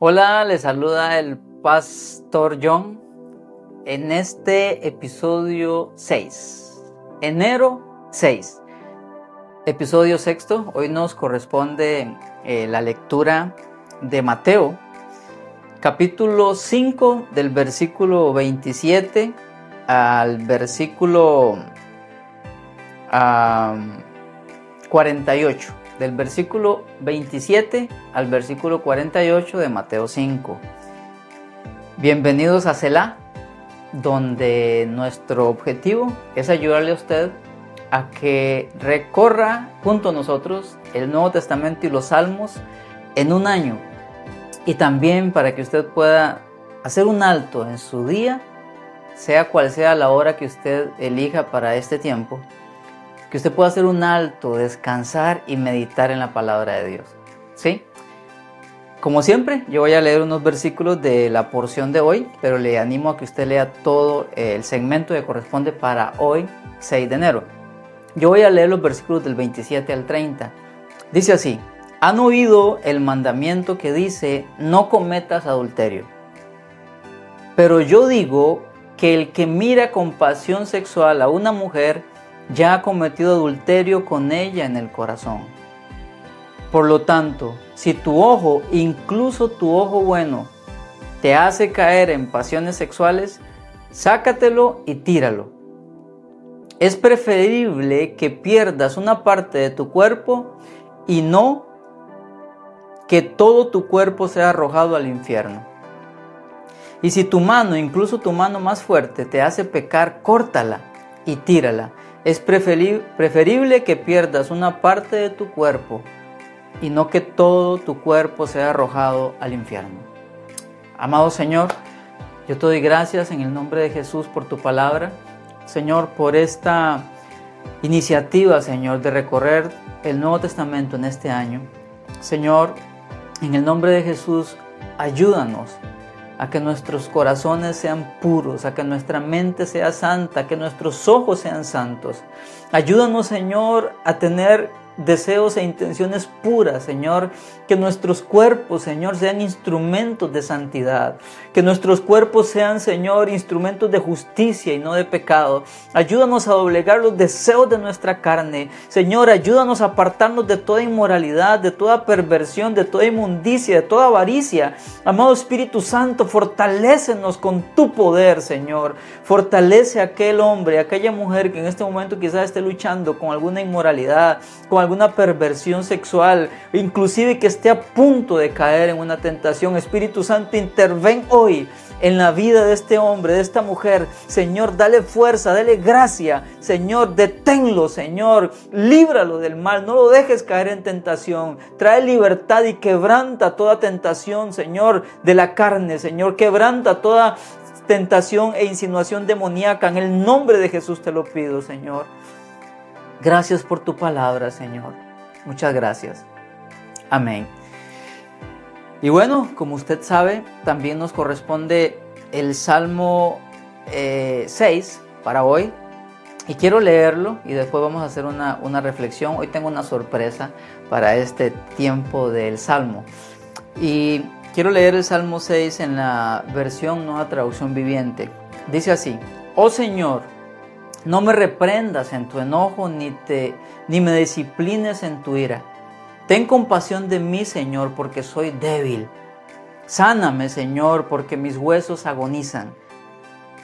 Hola, les saluda el pastor John en este episodio 6, enero 6, episodio sexto. Hoy nos corresponde eh, la lectura de Mateo, capítulo 5 del versículo 27 al versículo 48 del versículo 27 al versículo 48 de Mateo 5. Bienvenidos a Selah, donde nuestro objetivo es ayudarle a usted a que recorra junto a nosotros el Nuevo Testamento y los Salmos en un año. Y también para que usted pueda hacer un alto en su día, sea cual sea la hora que usted elija para este tiempo que usted pueda hacer un alto, descansar y meditar en la palabra de Dios. ¿Sí? Como siempre, yo voy a leer unos versículos de la porción de hoy, pero le animo a que usted lea todo el segmento que corresponde para hoy, 6 de enero. Yo voy a leer los versículos del 27 al 30. Dice así, han oído el mandamiento que dice, no cometas adulterio. Pero yo digo que el que mira con pasión sexual a una mujer, ya ha cometido adulterio con ella en el corazón. Por lo tanto, si tu ojo, incluso tu ojo bueno, te hace caer en pasiones sexuales, sácatelo y tíralo. Es preferible que pierdas una parte de tu cuerpo y no que todo tu cuerpo sea arrojado al infierno. Y si tu mano, incluso tu mano más fuerte, te hace pecar, córtala y tírala. Es preferible que pierdas una parte de tu cuerpo y no que todo tu cuerpo sea arrojado al infierno. Amado Señor, yo te doy gracias en el nombre de Jesús por tu palabra. Señor, por esta iniciativa, Señor, de recorrer el Nuevo Testamento en este año. Señor, en el nombre de Jesús, ayúdanos a que nuestros corazones sean puros, a que nuestra mente sea santa, a que nuestros ojos sean santos. Ayúdanos, Señor, a tener deseos e intenciones puras, Señor. Que nuestros cuerpos, Señor, sean instrumentos de santidad. Que nuestros cuerpos sean, Señor, instrumentos de justicia y no de pecado. Ayúdanos a doblegar los deseos de nuestra carne. Señor, ayúdanos a apartarnos de toda inmoralidad, de toda perversión, de toda inmundicia, de toda avaricia. Amado Espíritu Santo, fortalécenos con tu poder, Señor. Fortalece a aquel hombre, a aquella mujer que en este momento quizás esté luchando con alguna inmoralidad, con alguna perversión sexual, inclusive que esté a punto de caer en una tentación. Espíritu Santo, interven hoy en la vida de este hombre, de esta mujer. Señor, dale fuerza, dale gracia. Señor, deténlo, Señor. Líbralo del mal. No lo dejes caer en tentación. Trae libertad y quebranta toda tentación, Señor, de la carne. Señor, quebranta toda tentación e insinuación demoníaca. En el nombre de Jesús te lo pido, Señor. Gracias por tu palabra, Señor. Muchas gracias. Amén. Y bueno, como usted sabe, también nos corresponde el Salmo 6 eh, para hoy. Y quiero leerlo y después vamos a hacer una, una reflexión. Hoy tengo una sorpresa para este tiempo del Salmo. Y quiero leer el Salmo 6 en la versión Nueva Traducción Viviente. Dice así, Oh Señor, no me reprendas en tu enojo ni, te, ni me disciplines en tu ira. Ten compasión de mí, Señor, porque soy débil. Sáname, Señor, porque mis huesos agonizan.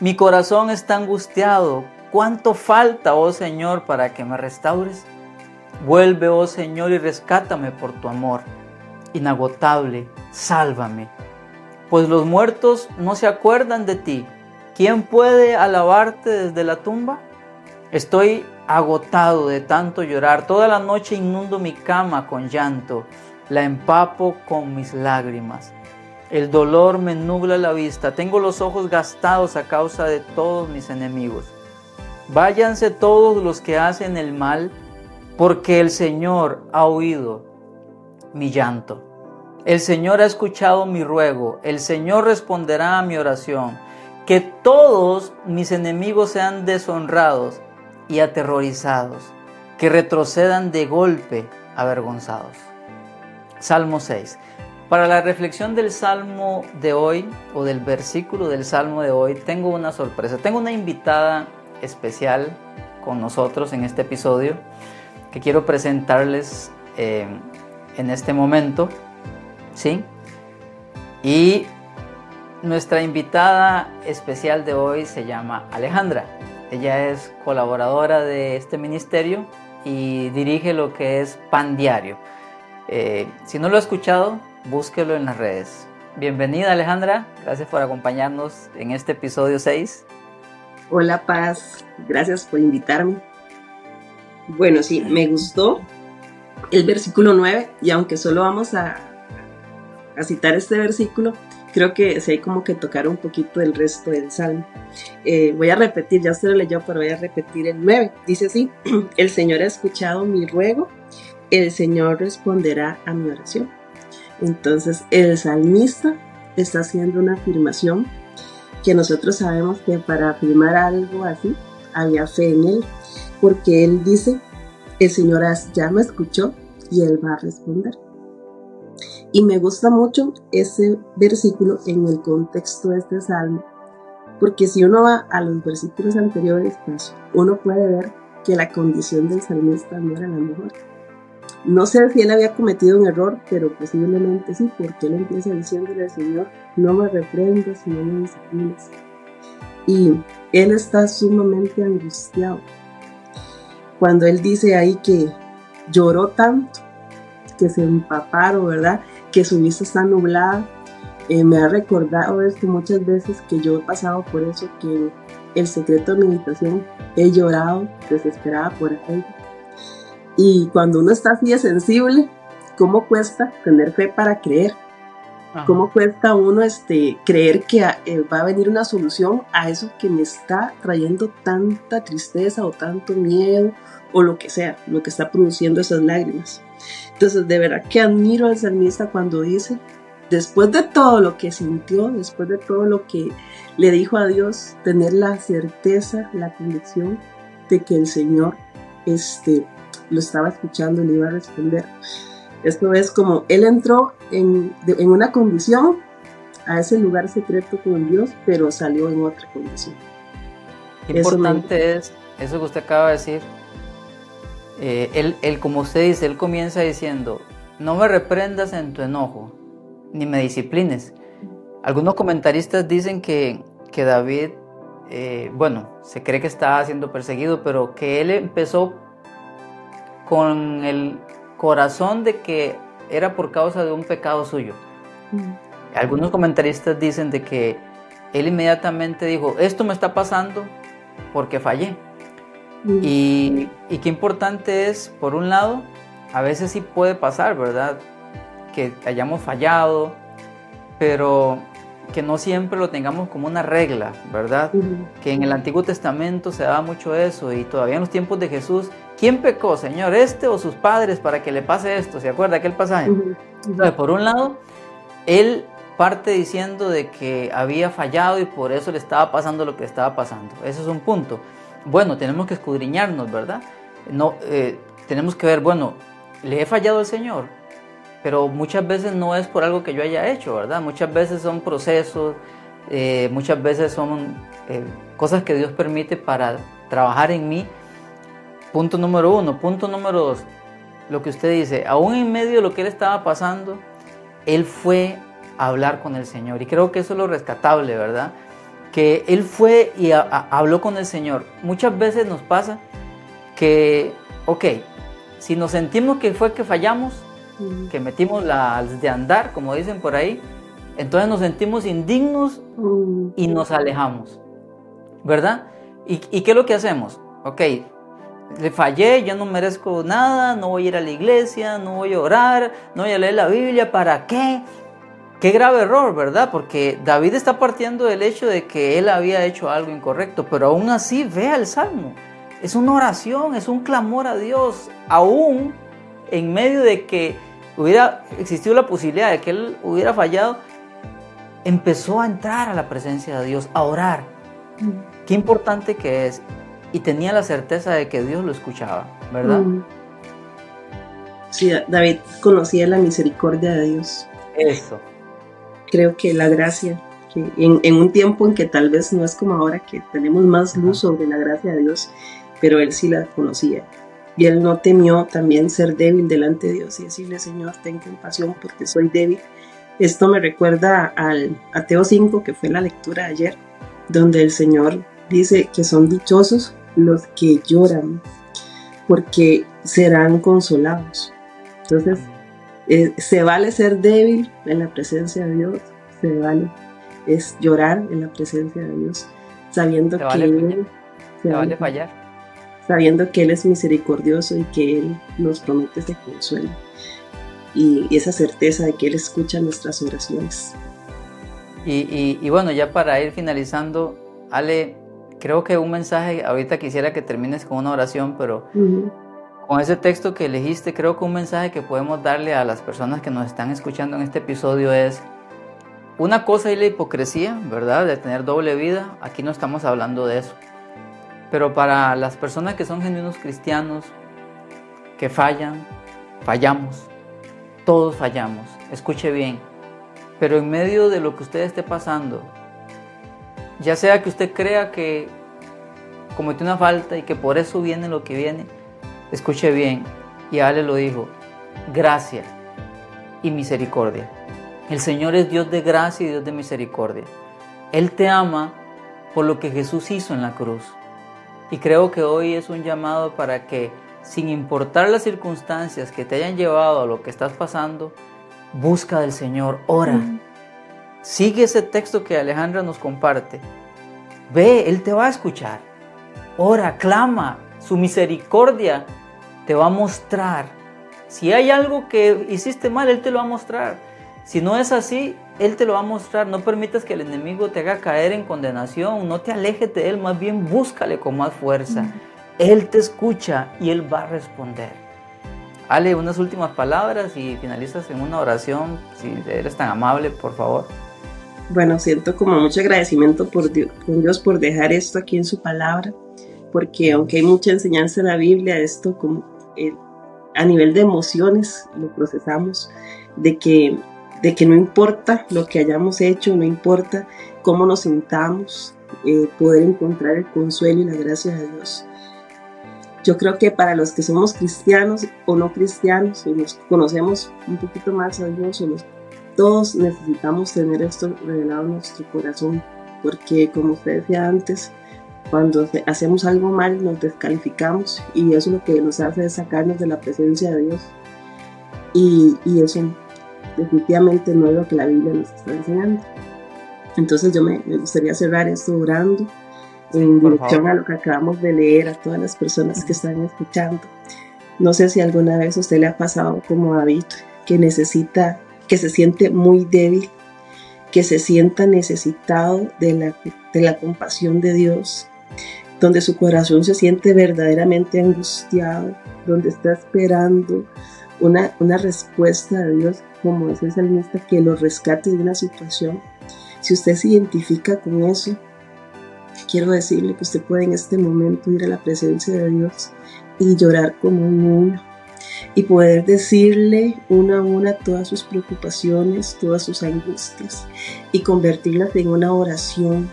Mi corazón está angustiado. ¿Cuánto falta, oh Señor, para que me restaures? Vuelve, oh Señor, y rescátame por tu amor. Inagotable, sálvame. Pues los muertos no se acuerdan de ti ¿Quién puede alabarte desde la tumba? Estoy agotado de tanto llorar. Toda la noche inundo mi cama con llanto. La empapo con mis lágrimas. El dolor me nubla la vista. Tengo los ojos gastados a causa de todos mis enemigos. Váyanse todos los que hacen el mal, porque el Señor ha oído mi llanto. El Señor ha escuchado mi ruego. El Señor responderá a mi oración que todos mis enemigos sean deshonrados y aterrorizados, que retrocedan de golpe avergonzados. Salmo 6. Para la reflexión del salmo de hoy o del versículo del salmo de hoy, tengo una sorpresa. Tengo una invitada especial con nosotros en este episodio que quiero presentarles eh, en este momento. ¿Sí? Y nuestra invitada especial de hoy se llama Alejandra. Ella es colaboradora de este ministerio y dirige lo que es Pan Diario. Eh, si no lo ha escuchado, búsquelo en las redes. Bienvenida Alejandra, gracias por acompañarnos en este episodio 6. Hola Paz, gracias por invitarme. Bueno, sí, me gustó el versículo 9 y aunque solo vamos a, a citar este versículo, creo que sí hay como que tocar un poquito el resto del salmo. Eh, voy a repetir, ya usted lo leyó, pero voy a repetir el 9. Dice así, el Señor ha escuchado mi ruego, el Señor responderá a mi oración. Entonces el salmista está haciendo una afirmación que nosotros sabemos que para afirmar algo así había fe en él, porque él dice, el Señor ya me escuchó y él va a responder. Y me gusta mucho ese versículo en el contexto de este salmo, porque si uno va a los versículos anteriores, pues uno puede ver que la condición del salmista no era la mejor no sé si él había cometido un error, pero posiblemente sí, porque él empieza diciéndole al Señor, no me reprendas, no me disciplinas. Y él está sumamente angustiado. Cuando él dice ahí que lloró tanto, que se empaparon, ¿verdad? Que su vista está nublada. Eh, me ha recordado esto muchas veces que yo he pasado por eso, que el secreto de meditación he llorado desesperada por algo y cuando uno está así de sensible, ¿cómo cuesta tener fe para creer? ¿Cómo cuesta uno este, creer que eh, va a venir una solución a eso que me está trayendo tanta tristeza o tanto miedo o lo que sea, lo que está produciendo esas lágrimas? Entonces, de verdad que admiro al salmista cuando dice, después de todo lo que sintió, después de todo lo que le dijo a Dios, tener la certeza, la convicción de que el Señor este, lo estaba escuchando y le iba a responder. Esto es como él entró en, en una condición a ese lugar secreto con Dios, pero salió en otra condición. Qué importante es eso que usted acaba de decir. Eh, él, él, como usted dice, él comienza diciendo, no me reprendas en tu enojo, ni me disciplines. Algunos comentaristas dicen que, que David, eh, bueno, se cree que estaba siendo perseguido, pero que él empezó con el corazón de que era por causa de un pecado suyo. Mm. Algunos comentaristas dicen de que él inmediatamente dijo, esto me está pasando porque fallé. Mm. Y, y, qué importante es, por un lado, a veces sí puede pasar, ¿verdad? Que hayamos fallado, pero que no siempre lo tengamos como una regla, ¿verdad? Que en el Antiguo Testamento se daba mucho eso y todavía en los tiempos de Jesús, ¿quién pecó, Señor, este o sus padres para que le pase esto? ¿Se acuerda aquel pasaje? Por un lado, él parte diciendo de que había fallado y por eso le estaba pasando lo que estaba pasando. Ese es un punto. Bueno, tenemos que escudriñarnos, ¿verdad? No, eh, tenemos que ver, bueno, ¿le he fallado al Señor? pero muchas veces no es por algo que yo haya hecho, ¿verdad? Muchas veces son procesos, eh, muchas veces son eh, cosas que Dios permite para trabajar en mí. Punto número uno. Punto número dos, lo que usted dice, aún en medio de lo que él estaba pasando, él fue a hablar con el Señor. Y creo que eso es lo rescatable, ¿verdad? Que él fue y habló con el Señor. Muchas veces nos pasa que, ok, si nos sentimos que fue que fallamos, que metimos las de andar, como dicen por ahí, entonces nos sentimos indignos y nos alejamos, ¿verdad? ¿Y, qué es lo que hacemos? Ok, le fallé, yo no merezco nada, no voy a ir a la iglesia, no voy a orar, no voy a leer la Biblia, ¿para qué? Qué grave error, ¿verdad? Porque David está partiendo del hecho de que él había hecho algo incorrecto, pero aún así vea el salmo. Es una oración, es un clamor a Dios, aún en medio de que hubiera existido la posibilidad de que él hubiera fallado, empezó a entrar a la presencia de Dios, a orar. Mm. Qué importante que es. Y tenía la certeza de que Dios lo escuchaba, ¿verdad? Sí, David conocía la misericordia de Dios. Eso. Creo que la gracia, que en, un tiempo en que tal vez no es como ahora que tenemos más luz sobre la gracia de Dios, pero él sí la conocía. Y él no temió también ser débil delante de Dios y decirle, Señor, ten compasión porque soy débil. Esto me recuerda al Ateo 5, que fue la lectura de ayer, donde el Señor dice que son dichosos los que lloran, porque serán consolados. Entonces, eh, se vale ser débil en la presencia de Dios, se vale es llorar en la presencia de Dios, sabiendo que Él, se vale fallar, sabiendo que Él es misericordioso y que Él nos promete ese consuelo y, esa certeza de que Él escucha nuestras oraciones. Y, y, bueno, ya para ir finalizando, Ale, creo que un mensaje, ahorita quisiera que termines con una oración, pero con ese texto que elegiste, creo que un mensaje que podemos darle a las personas que nos están escuchando en este episodio es, una cosa es la hipocresía, ¿verdad? De tener doble vida, aquí no estamos hablando de eso. Pero para las personas que son genuinos cristianos, que fallan, fallamos, todos fallamos, escuche bien, pero en medio de lo que usted esté pasando, ya sea que usted crea que cometió una falta y que por eso viene lo que viene, Escuche bien, y Ale lo dijo, gracia y misericordia. El Señor es Dios de gracia y Dios de misericordia. Él te ama por lo que Jesús hizo en la cruz. Y creo que hoy es un llamado para que, sin importar las circunstancias que te hayan llevado a lo que estás pasando, busca del Señor, ora. Sigue ese texto que Alejandra nos comparte. Ve, Él te va a escuchar. Ora, clama, su misericordia te va a mostrar. Si hay algo que hiciste mal, Él te lo va a mostrar. Si no es así, Él te lo va a mostrar. No permitas que el enemigo te haga caer en condenación. No te alejes de Él, más bien búscale con más fuerza. Él te escucha y Él va a responder. Ale, unas últimas palabras y finalizas en una oración, si eres tan amable, por favor. Bueno, siento como mucho agradecimiento por Dios, con Dios por dejar esto aquí en su palabra, porque aunque hay mucha enseñanza en la Biblia, esto como eh, a nivel de emociones lo procesamos, de que, de que no importa lo que hayamos hecho, no importa cómo nos sintamos, eh, poder encontrar el consuelo y la gracia de Dios. Yo creo que para los que somos cristianos o no cristianos, o nos conocemos un poquito más a Dios, o todos necesitamos tener esto revelado en nuestro corazón, porque como usted decía antes, cuando hacemos algo mal nos descalificamos y eso lo que nos hace es sacarnos de la presencia de Dios. Y, y eso definitivamente no es lo que la Biblia nos está enseñando. Entonces yo me, me gustaría cerrar esto orando en dirección a lo que acabamos de leer, a todas las personas que están escuchando. No sé si alguna vez a usted le ha pasado como David, que necesita, que se siente muy débil, que se sienta necesitado de la, de la compasión de Dios, donde su corazón se siente verdaderamente angustiado, donde está esperando una, una respuesta de Dios, como es el salmista, que lo rescate de una situación. Si usted se identifica con eso, quiero decirle que usted puede en este momento ir a la presencia de Dios y llorar como un y poder decirle una a una todas sus preocupaciones, todas sus angustias y convertirlas en una oración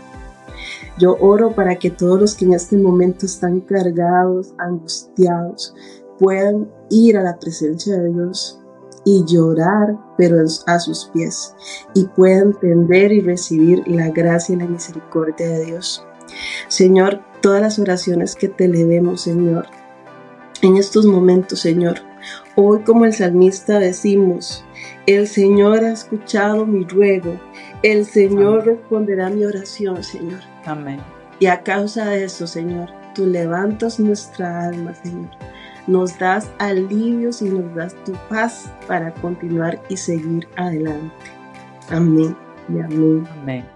yo oro para que todos los que en este momento están cargados, angustiados, puedan ir a la presencia de Dios y llorar, pero a sus pies, y puedan entender y recibir la gracia y la misericordia de Dios. Señor, todas las oraciones que te debemos, Señor, en estos momentos, Señor, hoy como el salmista decimos, el Señor ha escuchado mi ruego, el Señor responderá mi oración, Señor. Amén. Y a causa de eso, Señor, tú levantas nuestra alma, Señor. Nos das alivios y nos das tu paz para continuar y seguir adelante. Amén y amén. Amén.